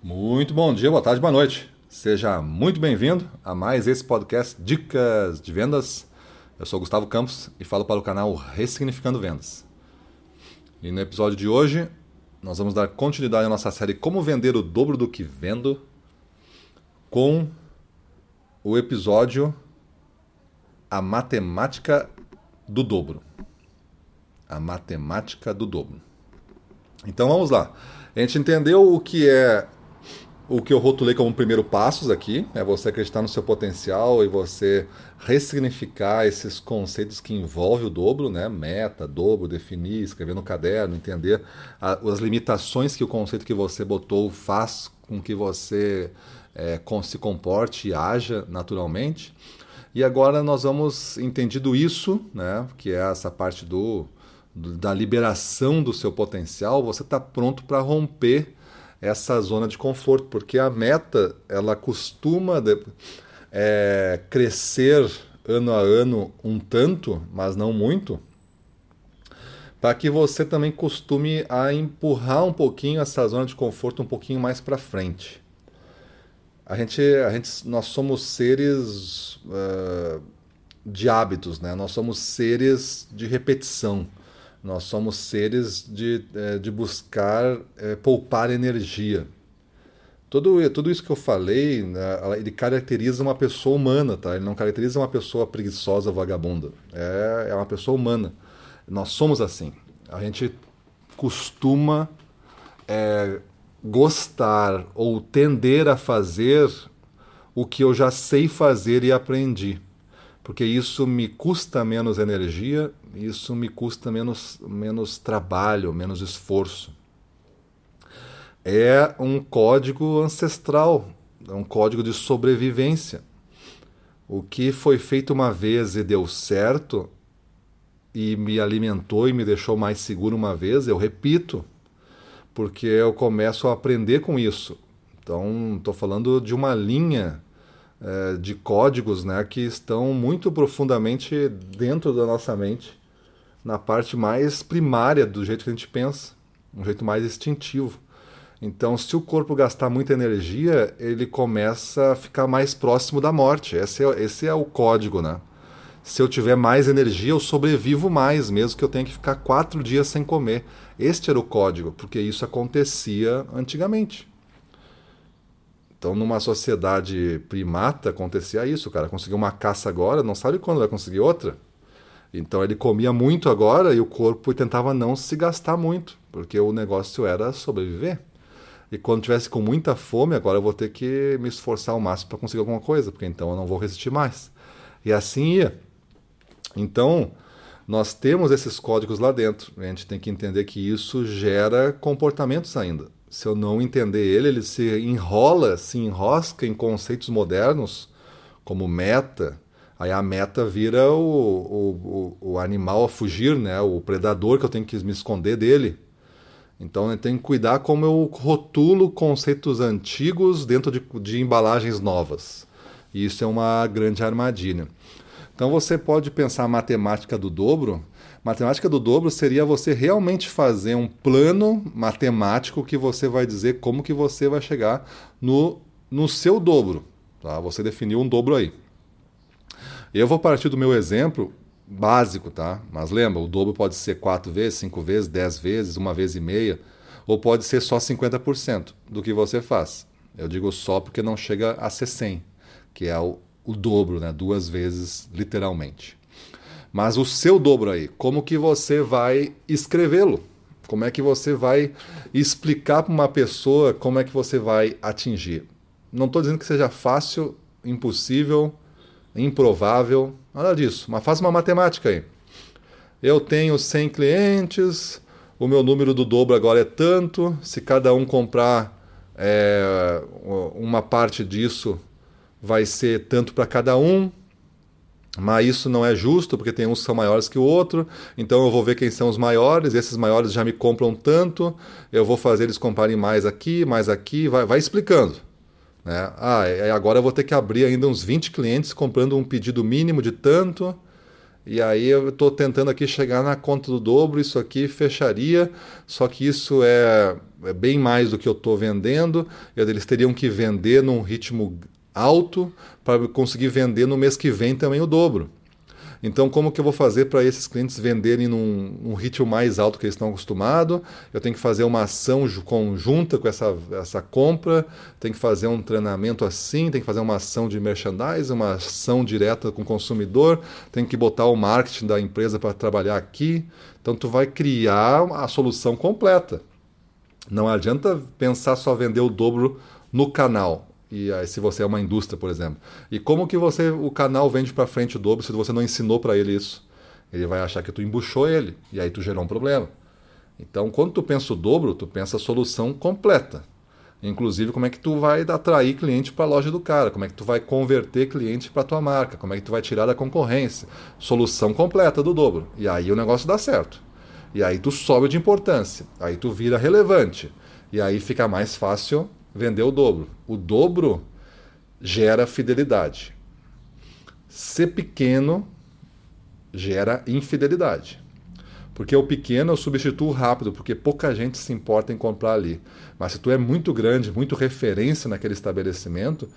Muito bom dia, boa tarde, boa noite. Seja muito bem-vindo a mais esse podcast Dicas de Vendas. Eu sou Gustavo Campos e falo para o canal Ressignificando Vendas. E no episódio de hoje, nós vamos dar continuidade à nossa série Como Vender o Dobro do que Vendo com o episódio A Matemática do Dobro. A Matemática do Dobro. Então vamos lá. A gente entendeu o que é o que eu rotulei como primeiro passos aqui, é você acreditar no seu potencial e você ressignificar esses conceitos que envolvem o dobro, né? Meta, dobro, definir, escrever no caderno, entender as limitações que o conceito que você botou faz com que você é, se comporte e haja naturalmente. E agora nós vamos entendido isso, né? Que é essa parte do, do da liberação do seu potencial. Você está pronto para romper essa zona de conforto, porque a meta ela costuma de, é, crescer ano a ano um tanto, mas não muito, para que você também costume a empurrar um pouquinho essa zona de conforto um pouquinho mais para frente. A gente, a gente, nós somos seres uh, de hábitos, né? Nós somos seres de repetição. Nós somos seres de, é, de buscar é, poupar energia. Tudo, tudo isso que eu falei, né, ele caracteriza uma pessoa humana, tá? Ele não caracteriza uma pessoa preguiçosa, vagabunda. É, é uma pessoa humana. Nós somos assim. A gente costuma é, gostar ou tender a fazer o que eu já sei fazer e aprendi porque isso me custa menos energia, isso me custa menos, menos trabalho, menos esforço. É um código ancestral, é um código de sobrevivência. O que foi feito uma vez e deu certo, e me alimentou e me deixou mais seguro uma vez, eu repito, porque eu começo a aprender com isso. Então, estou falando de uma linha é, de códigos né, que estão muito profundamente dentro da nossa mente, na parte mais primária do jeito que a gente pensa, um jeito mais instintivo. Então, se o corpo gastar muita energia, ele começa a ficar mais próximo da morte. Esse é, esse é o código, né? Se eu tiver mais energia, eu sobrevivo mais, mesmo que eu tenha que ficar quatro dias sem comer. Este era o código, porque isso acontecia antigamente. Então, numa sociedade primata, acontecia isso. Cara conseguiu uma caça agora, não sabe quando vai conseguir outra. Então, ele comia muito agora e o corpo tentava não se gastar muito, porque o negócio era sobreviver. E quando tivesse com muita fome, agora eu vou ter que me esforçar ao máximo para conseguir alguma coisa, porque então eu não vou resistir mais. E assim ia. Então, nós temos esses códigos lá dentro. A gente tem que entender que isso gera comportamentos ainda se eu não entender ele, ele se enrola, se enrosca em conceitos modernos, como meta. Aí a meta vira o, o, o, animal a fugir, né? o predador que eu tenho que me esconder dele. Então eu tenho que cuidar como eu rotulo conceitos antigos dentro de, de embalagens novas. E isso é uma grande armadilha. Então você pode pensar a matemática do dobro Matemática do dobro seria você realmente fazer um plano matemático que você vai dizer como que você vai chegar no, no seu dobro. Tá? Você definiu um dobro aí. Eu vou partir do meu exemplo básico, tá? Mas lembra, o dobro pode ser quatro vezes, cinco vezes, dez vezes, uma vez e meia, ou pode ser só 50% do que você faz. Eu digo só porque não chega a ser 100, que é o, o dobro, né? duas vezes literalmente. Mas o seu dobro aí, como que você vai escrevê-lo? Como é que você vai explicar para uma pessoa como é que você vai atingir? Não estou dizendo que seja fácil, impossível, improvável, nada disso. Mas faz uma matemática aí. Eu tenho 100 clientes, o meu número do dobro agora é tanto. Se cada um comprar é, uma parte disso, vai ser tanto para cada um. Mas isso não é justo, porque tem uns que são maiores que o outro, então eu vou ver quem são os maiores, esses maiores já me compram tanto, eu vou fazer eles comprarem mais aqui, mais aqui, vai, vai explicando. Né? Ah, agora eu vou ter que abrir ainda uns 20 clientes comprando um pedido mínimo de tanto, E aí eu estou tentando aqui chegar na conta do dobro, isso aqui fecharia, só que isso é, é bem mais do que eu estou vendendo. Eles teriam que vender num ritmo alto para conseguir vender no mês que vem também o dobro. Então, como que eu vou fazer para esses clientes venderem num, num, ritmo mais alto que eles estão acostumados? Eu tenho que fazer uma ação conjunta com essa, essa compra, tenho que fazer um treinamento assim, tenho que fazer uma ação de merchandising, uma ação direta com o consumidor, tenho que botar o marketing da empresa para trabalhar aqui. Então, tu vai criar a solução completa. Não adianta pensar só vender o dobro no canal e aí, se você é uma indústria, por exemplo. E como que você o canal vende para frente o dobro se você não ensinou para ele isso? Ele vai achar que tu embuchou ele e aí tu gerou um problema. Então, quando tu pensa o dobro, tu pensa a solução completa. Inclusive, como é que tu vai atrair cliente para a loja do cara, como é que tu vai converter cliente para tua marca, como é que tu vai tirar da concorrência. Solução completa do dobro. E aí o negócio dá certo. E aí tu sobe de importância. Aí tu vira relevante. E aí fica mais fácil vender o dobro. O dobro gera fidelidade. Ser pequeno gera infidelidade. Porque o pequeno eu substituo rápido, porque pouca gente se importa em comprar ali. Mas se tu é muito grande, muito referência naquele estabelecimento,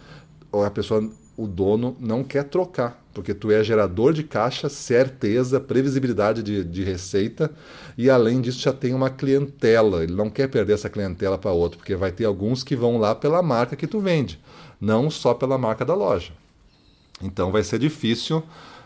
a pessoa, o dono não quer trocar, porque tu é gerador de caixa, certeza, previsibilidade de, de receita e além disso já tem uma clientela. Ele não quer perder essa clientela para outro, porque vai ter alguns que vão lá pela marca que tu vende, não só pela marca da loja. Então vai ser difícil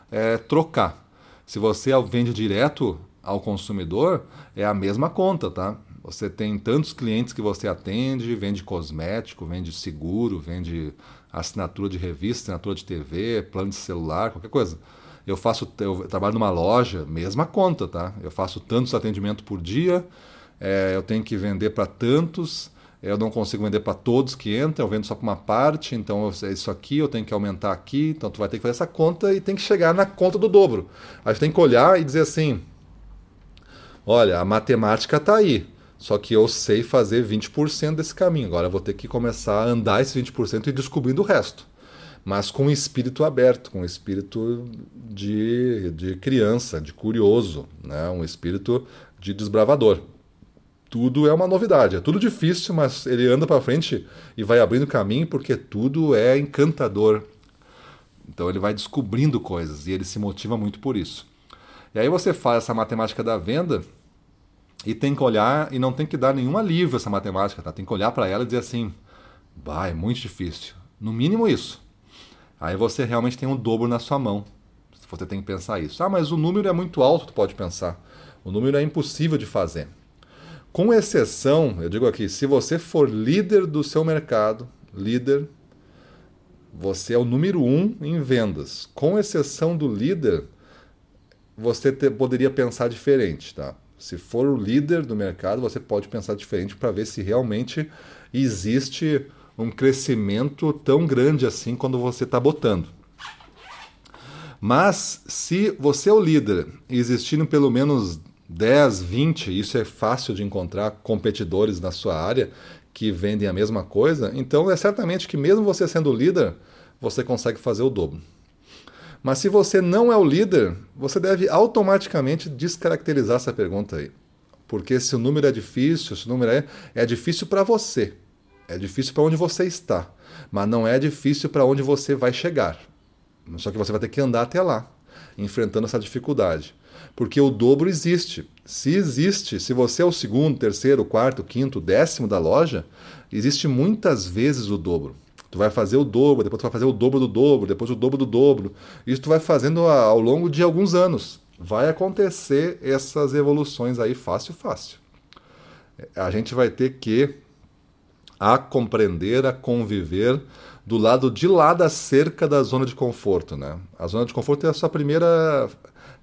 é, trocar. Se você vende direto ao consumidor, é a mesma conta, tá? Você tem tantos clientes que você atende, vende cosmético, vende seguro, vende assinatura de revista, assinatura de TV, plano de celular, qualquer coisa. Eu faço, eu trabalho numa loja, mesma conta, tá? Eu faço tantos atendimentos por dia, é, eu tenho que vender para tantos, eu não consigo vender para todos que entram, eu vendo só para uma parte, então é isso aqui, eu tenho que aumentar aqui, então tu vai ter que fazer essa conta e tem que chegar na conta do dobro. Aí tu tem que olhar e dizer assim, olha, a matemática está aí, só que eu sei fazer 20% desse caminho, agora vou ter que começar a andar esse 20% e descobrindo o resto mas com um espírito aberto, com um espírito de, de criança, de curioso, né? um espírito de desbravador. Tudo é uma novidade, é tudo difícil, mas ele anda para frente e vai abrindo caminho porque tudo é encantador. Então ele vai descobrindo coisas e ele se motiva muito por isso. E aí você faz essa matemática da venda e tem que olhar e não tem que dar nenhum alívio essa matemática, tá? Tem que olhar para ela e dizer assim: "Bah, é muito difícil". No mínimo isso. Aí você realmente tem um dobro na sua mão. Você tem que pensar isso. Ah, mas o número é muito alto, tu pode pensar. O número é impossível de fazer. Com exceção, eu digo aqui, se você for líder do seu mercado, líder, você é o número um em vendas. Com exceção do líder, você te, poderia pensar diferente, tá? Se for o líder do mercado, você pode pensar diferente para ver se realmente existe um crescimento tão grande assim quando você está botando. Mas se você é o líder e existindo pelo menos 10, 20, isso é fácil de encontrar competidores na sua área que vendem a mesma coisa, então é certamente que mesmo você sendo líder, você consegue fazer o dobro. Mas se você não é o líder, você deve automaticamente descaracterizar essa pergunta aí. Porque se o número é difícil, se o número é, é difícil para você. É difícil para onde você está, mas não é difícil para onde você vai chegar. Só que você vai ter que andar até lá, enfrentando essa dificuldade. Porque o dobro existe. Se existe, se você é o segundo, terceiro, quarto, quinto, décimo da loja, existe muitas vezes o dobro. Tu vai fazer o dobro, depois tu vai fazer o dobro do dobro, depois o dobro do dobro. Isso tu vai fazendo ao longo de alguns anos. Vai acontecer essas evoluções aí fácil, fácil. A gente vai ter que a compreender, a conviver do lado de lá da cerca da zona de conforto, né? A zona de conforto é a sua primeira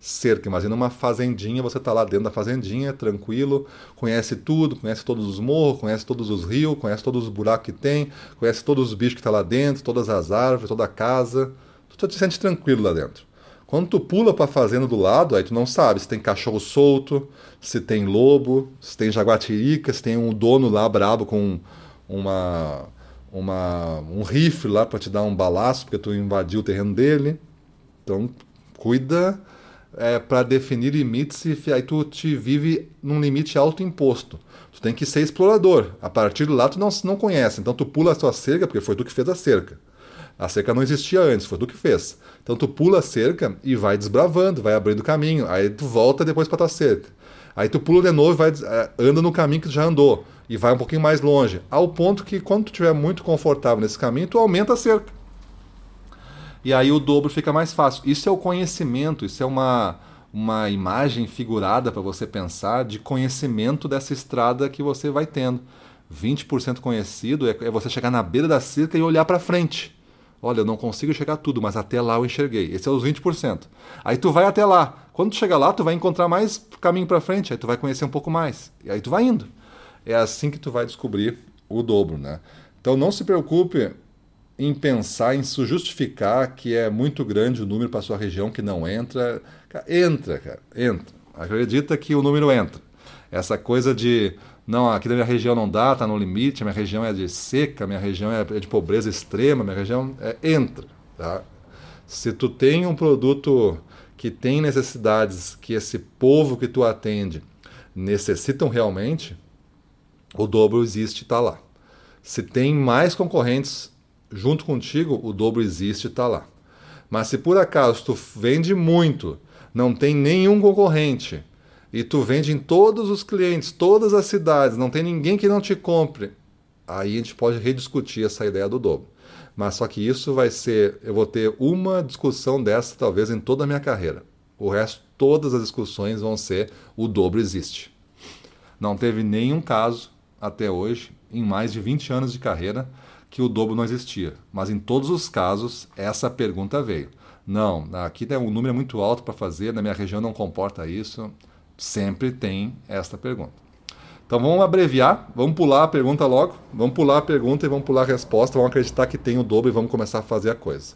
cerca. Imagina uma fazendinha, você está lá dentro da fazendinha, tranquilo, conhece tudo, conhece todos os morros, conhece todos os rios, conhece todos os buracos que tem, conhece todos os bichos que estão tá lá dentro, todas as árvores, toda a casa. Tu te sente tranquilo lá dentro. Quando tu pula para a fazenda do lado, aí tu não sabe se tem cachorro solto, se tem lobo, se tem jaguatirica, se tem um dono lá brabo com uma, uma, um rifle lá para te dar um balaço, porque tu invadiu o terreno dele. Então, cuida é, para definir limites e aí tu te vive num limite autoimposto. Tu tem que ser explorador. A partir de lá tu não, não conhece. Então tu pula a tua cerca, porque foi tu que fez a cerca. A cerca não existia antes, foi tu que fez. Então tu pula a cerca e vai desbravando, vai abrindo caminho. Aí tu volta depois para tua cerca. Aí tu pula de novo e vai, é, anda no caminho que tu já andou. E vai um pouquinho mais longe. Ao ponto que quando tu estiver muito confortável nesse caminho, tu aumenta a cerca. E aí o dobro fica mais fácil. Isso é o conhecimento, isso é uma, uma imagem figurada para você pensar de conhecimento dessa estrada que você vai tendo. 20% conhecido é, é você chegar na beira da cerca e olhar para frente. Olha, eu não consigo chegar tudo, mas até lá eu enxerguei. Esse é os 20%. Aí tu vai até lá. Quando tu chegar lá, tu vai encontrar mais caminho para frente, aí tu vai conhecer um pouco mais. E aí tu vai indo. É assim que tu vai descobrir o dobro, né? Então não se preocupe em pensar em se justificar que é muito grande o número para sua região que não entra. Entra, cara, entra. Acredita que o número entra. Essa coisa de não, aqui da minha região não dá, está no limite, minha região é de seca, minha região é de pobreza extrema, minha região é, entra. Tá? Se tu tem um produto que tem necessidades que esse povo que tu atende necessitam realmente, o dobro existe está lá. Se tem mais concorrentes junto contigo, o dobro existe e está lá. Mas se por acaso tu vende muito, não tem nenhum concorrente, e tu vende em todos os clientes, todas as cidades, não tem ninguém que não te compre, aí a gente pode rediscutir essa ideia do dobro. Mas só que isso vai ser, eu vou ter uma discussão dessa talvez em toda a minha carreira. O resto, todas as discussões vão ser o dobro existe. Não teve nenhum caso até hoje, em mais de 20 anos de carreira, que o dobro não existia. Mas em todos os casos, essa pergunta veio. Não, aqui tem um número muito alto para fazer, na minha região não comporta isso. Sempre tem esta pergunta. Então vamos abreviar, vamos pular a pergunta logo, vamos pular a pergunta e vamos pular a resposta, vamos acreditar que tem o dobro e vamos começar a fazer a coisa.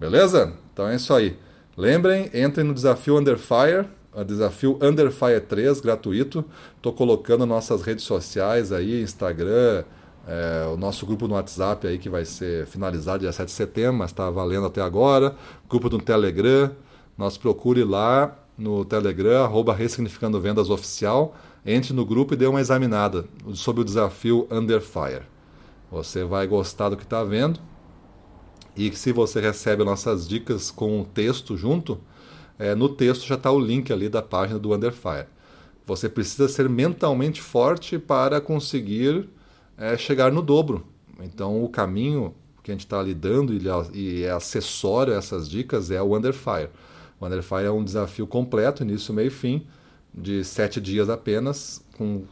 Beleza? Então é isso aí. Lembrem, entrem no desafio Under Fire, desafio Under Fire 3, gratuito. Estou colocando nossas redes sociais aí, Instagram, é, o nosso grupo no WhatsApp aí que vai ser finalizado dia 7 de setembro, mas está valendo até agora. Grupo do Telegram, nós procure lá no Telegram, arroba Ressignificando Vendas Oficial. Entre no grupo e dê uma examinada sobre o desafio Under Fire. Você vai gostar do que está vendo. E se você recebe nossas dicas com o texto junto, é, no texto já está o link ali da página do Under Fire. Você precisa ser mentalmente forte para conseguir é, chegar no dobro. Então, o caminho que a gente está lidando e é acessório a essas dicas é o Under Fire. O Underfire é um desafio completo, início, meio e fim, de sete dias apenas, com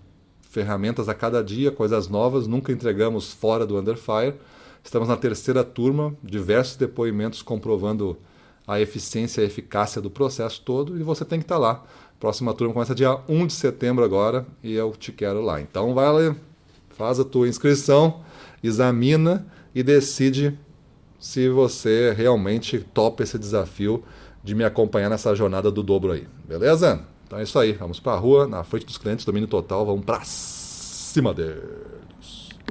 ferramentas a cada dia, coisas novas, nunca entregamos fora do Underfire. Estamos na terceira turma, diversos depoimentos comprovando a eficiência e a eficácia do processo todo, e você tem que estar lá. Próxima turma começa dia 1 de setembro agora, e eu te quero lá. Então vai lá, faz a tua inscrição, examina e decide se você realmente topa esse desafio de me acompanhar nessa jornada do dobro aí, beleza? Então é isso aí, vamos para a rua, na frente dos clientes, domínio total, vamos para cima deles.